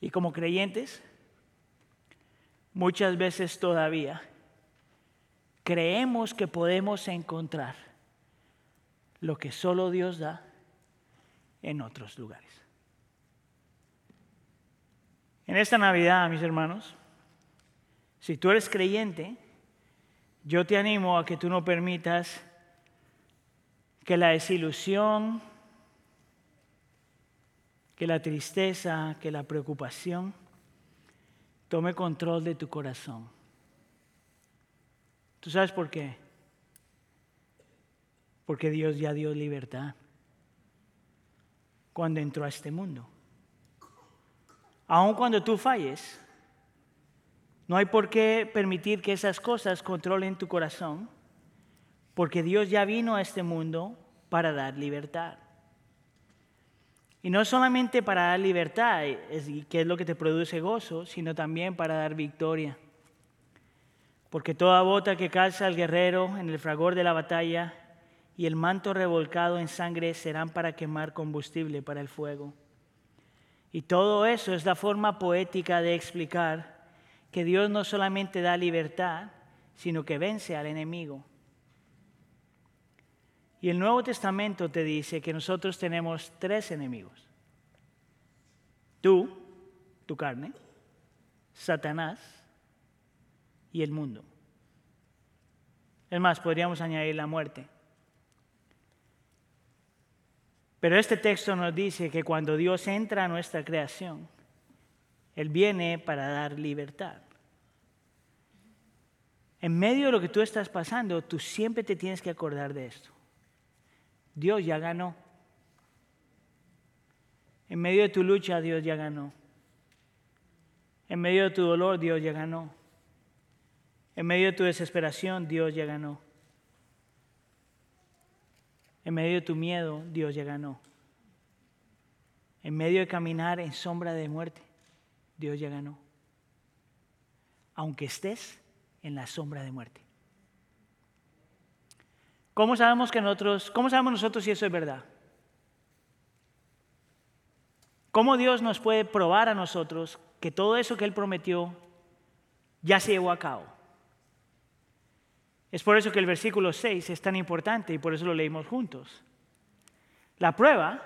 Speaker 1: Y como creyentes, muchas veces todavía creemos que podemos encontrar lo que solo Dios da en otros lugares. En esta Navidad, mis hermanos, si tú eres creyente, yo te animo a que tú no permitas que la desilusión, que la tristeza, que la preocupación tome control de tu corazón. ¿Tú sabes por qué? Porque Dios ya dio libertad cuando entró a este mundo. Aun cuando tú falles, no hay por qué permitir que esas cosas controlen tu corazón, porque Dios ya vino a este mundo para dar libertad. Y no solamente para dar libertad, que es lo que te produce gozo, sino también para dar victoria. Porque toda bota que calza el guerrero en el fragor de la batalla y el manto revolcado en sangre serán para quemar combustible para el fuego. Y todo eso es la forma poética de explicar que Dios no solamente da libertad, sino que vence al enemigo. Y el Nuevo Testamento te dice que nosotros tenemos tres enemigos. Tú, tu carne, Satanás y el mundo. Es más, podríamos añadir la muerte. Pero este texto nos dice que cuando Dios entra a nuestra creación, Él viene para dar libertad. En medio de lo que tú estás pasando, tú siempre te tienes que acordar de esto. Dios ya ganó. En medio de tu lucha, Dios ya ganó. En medio de tu dolor, Dios ya ganó. En medio de tu desesperación, Dios ya ganó. En medio de tu miedo, Dios ya ganó. En medio de caminar en sombra de muerte, Dios ya ganó. Aunque estés en la sombra de muerte. ¿Cómo sabemos que nosotros, cómo sabemos nosotros si eso es verdad? ¿Cómo Dios nos puede probar a nosotros que todo eso que Él prometió ya se llevó a cabo? Es por eso que el versículo 6 es tan importante y por eso lo leímos juntos. La prueba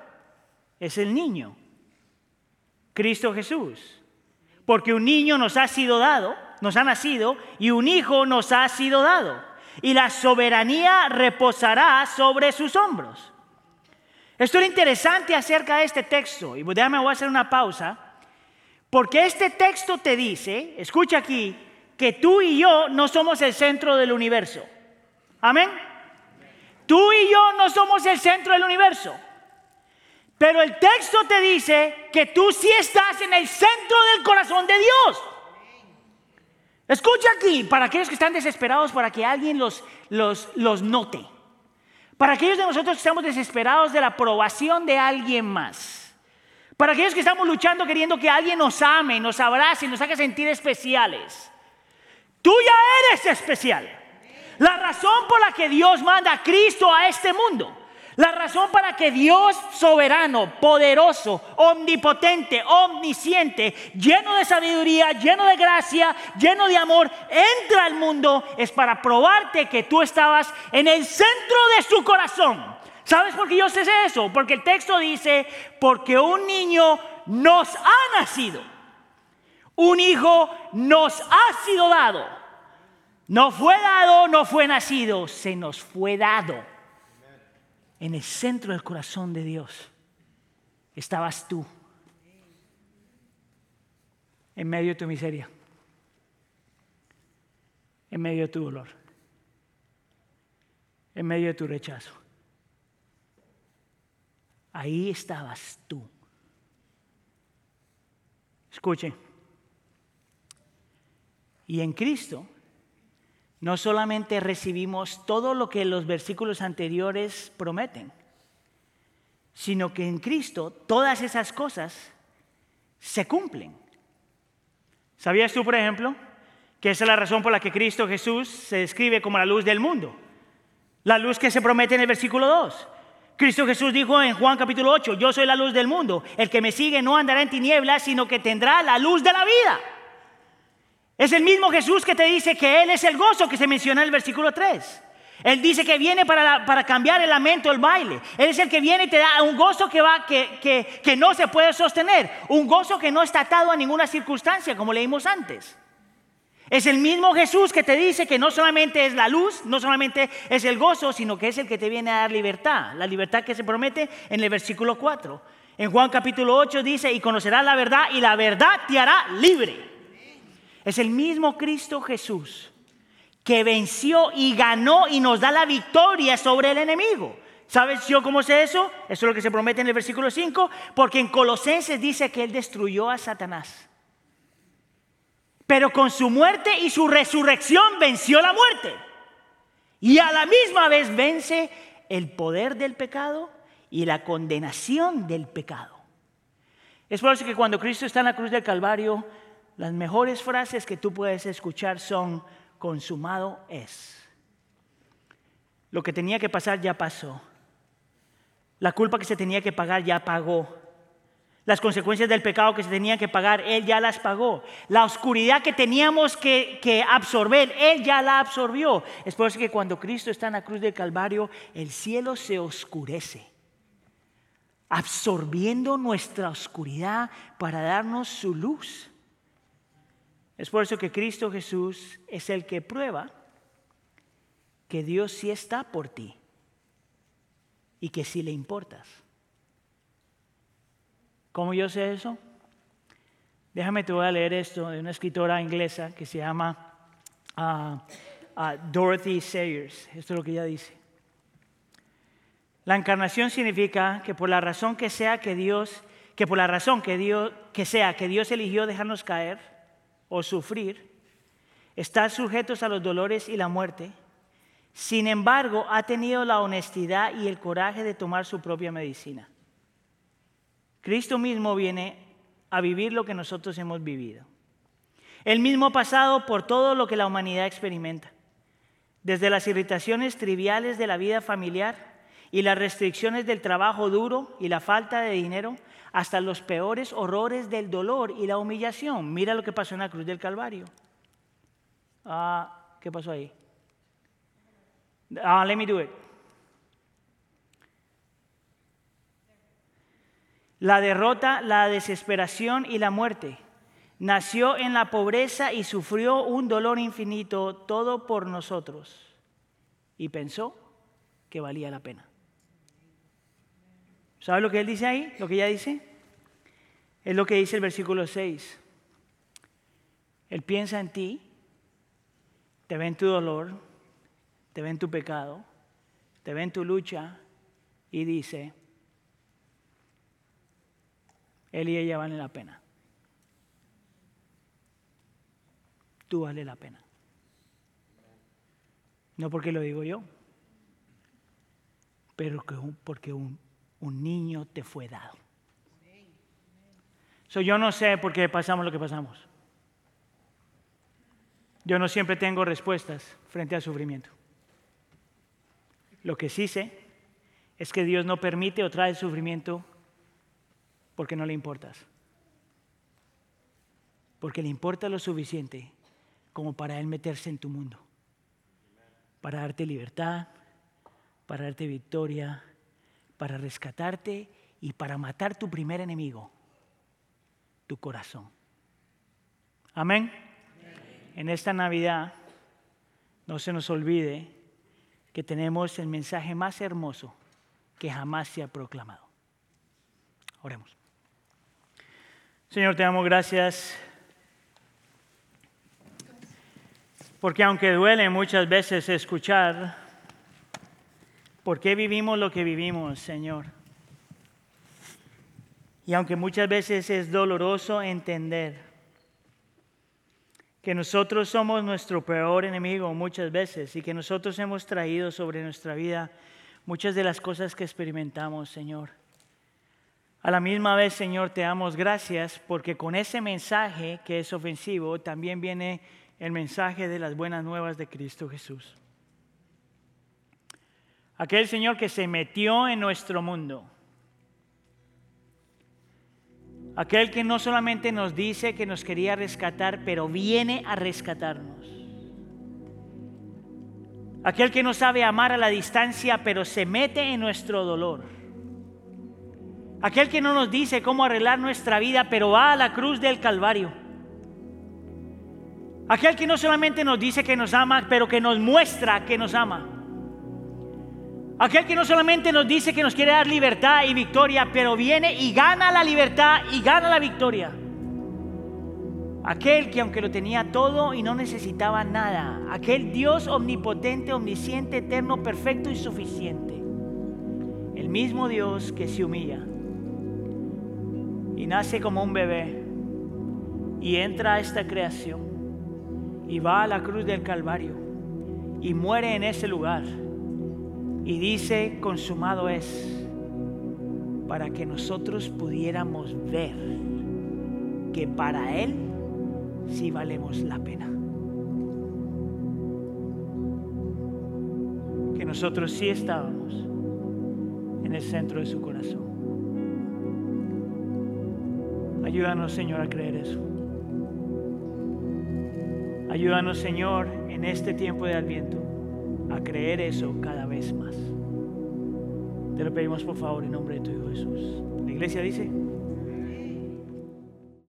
Speaker 1: es el niño, Cristo Jesús. Porque un niño nos ha sido dado, nos ha nacido, y un hijo nos ha sido dado y la soberanía reposará sobre sus hombros. Esto es interesante acerca de este texto, y déjame voy a hacer una pausa, porque este texto te dice, escucha aquí, que tú y yo no somos el centro del universo. Amén. Tú y yo no somos el centro del universo. Pero el texto te dice que tú sí estás en el centro del corazón de Dios. Escucha aquí, para aquellos que están desesperados, para que alguien los, los, los note. Para aquellos de nosotros que estamos desesperados de la aprobación de alguien más. Para aquellos que estamos luchando queriendo que alguien nos ame, nos abrace, nos haga sentir especiales. Tú ya eres especial. La razón por la que Dios manda a Cristo a este mundo la razón para que Dios soberano, poderoso, omnipotente, omnisciente, lleno de sabiduría, lleno de gracia, lleno de amor, entra al mundo es para probarte que tú estabas en el centro de su corazón. ¿Sabes por qué yo sé eso? Porque el texto dice, porque un niño nos ha nacido, un hijo nos ha sido dado. No fue dado, no fue nacido, se nos fue dado en el centro del corazón de Dios estabas tú, en medio de tu miseria. en medio de tu dolor, en medio de tu rechazo. Ahí estabas tú. Escuchen. Y en Cristo no solamente recibimos todo lo que los versículos anteriores prometen, sino que en Cristo todas esas cosas se cumplen. ¿Sabías tú, por ejemplo, que esa es la razón por la que Cristo Jesús se describe como la luz del mundo? La luz que se promete en el versículo 2. Cristo Jesús dijo en Juan capítulo 8, yo soy la luz del mundo, el que me sigue no andará en tinieblas, sino que tendrá la luz de la vida. Es el mismo Jesús que te dice que Él es el gozo que se menciona en el versículo 3. Él dice que viene para, para, cambiar el lamento, el baile. Él es el que viene y te da un gozo que, va, que, que, que no se puede sostener. Un gozo que no está atado a ninguna circunstancia, como leímos antes. Es el mismo Jesús que te dice que no solamente es la luz, no solamente es el gozo, sino que es el que te viene a dar libertad. La libertad que se promete en el versículo 4. En Juan capítulo 8 dice, y conocerás la verdad y la verdad te hará libre. Es el mismo Cristo Jesús que venció y ganó y nos da la victoria sobre el enemigo. ¿Sabes yo cómo sé eso? Eso es lo que se promete en el versículo 5, porque en Colosenses dice que Él destruyó a Satanás. Pero con su muerte y su resurrección venció la muerte. Y a la misma vez vence el poder del pecado y la condenación del pecado. Es por eso que cuando Cristo está en la cruz del Calvario, las mejores frases que tú puedes escuchar son, consumado es. Lo que tenía que pasar ya pasó. La culpa que se tenía que pagar ya pagó. Las consecuencias del pecado que se tenía que pagar, Él ya las pagó. La oscuridad que teníamos que, absorber, Él ya la absorbió. Es por eso que cuando Cristo está en la cruz del Calvario, el cielo se oscurece, absorbiendo nuestra oscuridad para darnos su luz. Es por eso que Cristo Jesús es el que prueba que Dios sí está por ti y que sí le importas. ¿Cómo yo sé eso? Déjame te voy a leer esto de una escritora inglesa que se llama ah, ah, Dorothy Sayers. Esto es lo que ella dice. La encarnación significa que por la razón que sea que Dios, que por la razón que Dios, que sea que Dios eligió dejarnos caer o sufrir, estar sujetos a los dolores y la muerte. Sin embargo, ha tenido la honestidad y el coraje de tomar su propia medicina. Cristo mismo viene a vivir lo que nosotros hemos vivido. Él mismo ha pasado por todo lo que la humanidad experimenta, desde las irritaciones triviales de la vida familiar y las restricciones del trabajo duro y la falta de dinero, hasta los peores horrores del dolor y la humillación. Mira lo que pasó en la cruz del Calvario. Ah, ¿Qué pasó ahí? Ah, let me do it. La derrota, la desesperación y la muerte. Nació en la pobreza y sufrió un dolor infinito, todo por nosotros. Y pensó que valía la pena. ¿Sabes lo que él dice ahí? Lo que ella dice. Es lo que dice el versículo 6. Él piensa en ti, te ve en tu dolor, te ve en tu pecado, te ve en tu lucha y dice, él y ella valen la pena. Tú vales la pena. No porque lo digo yo, pero porque un, niño te fue dado. Yo no sé por qué pasamos lo que pasamos. Yo no siempre tengo respuestas frente al sufrimiento. Lo que sí sé es que Dios no permite o trae sufrimiento porque no le importas. Porque le importa lo suficiente como para Él meterse en tu mundo. Para darte libertad, para darte victoria, para rescatarte y para matar tu primer enemigo, tu corazón. Amén. En esta Navidad no se nos olvide que tenemos el mensaje más hermoso que jamás se ha proclamado. Oremos. Señor, te damos gracias Porque aunque duele muchas veces escuchar, ¿por qué vivimos lo que vivimos, Señor? Y aunque muchas veces es doloroso entender que nosotros somos nuestro peor enemigo muchas veces y que nosotros hemos traído sobre nuestra vida muchas de las cosas que experimentamos, Señor. A la misma vez, Señor, te damos gracias porque con ese mensaje que es ofensivo también viene el mensaje de las buenas nuevas de Cristo Jesús. Aquel Señor que se metió en nuestro mundo Aquel que no solamente nos dice que nos quería rescatar, pero viene a rescatarnos. Aquel que no sabe amar a la distancia, pero se mete en nuestro dolor. Aquel que no nos dice cómo arreglar nuestra vida, pero va a la cruz del Calvario. Aquel que no solamente nos dice que nos ama, pero que nos muestra que nos ama. Aquel que no solamente nos dice que nos quiere dar libertad y victoria, pero viene y gana la libertad y gana la victoria. Aquel que aunque lo tenía todo y no necesitaba nada. Aquel Dios omnipotente, omnisciente, eterno, perfecto y suficiente. El mismo Dios que se humilla y nace como un bebé y entra a esta creación y va a la cruz del Calvario y muere en ese lugar y dice, consumado es, para que nosotros pudiéramos ver que para Él sí valemos la pena. Que nosotros sí estábamos en el centro de su corazón. Ayúdanos, Señor, a creer eso. Ayúdanos, Señor, en este tiempo de Adviento a creer eso cada vez más. Te lo pedimos por favor en nombre de tu Hijo Jesús. La iglesia dice...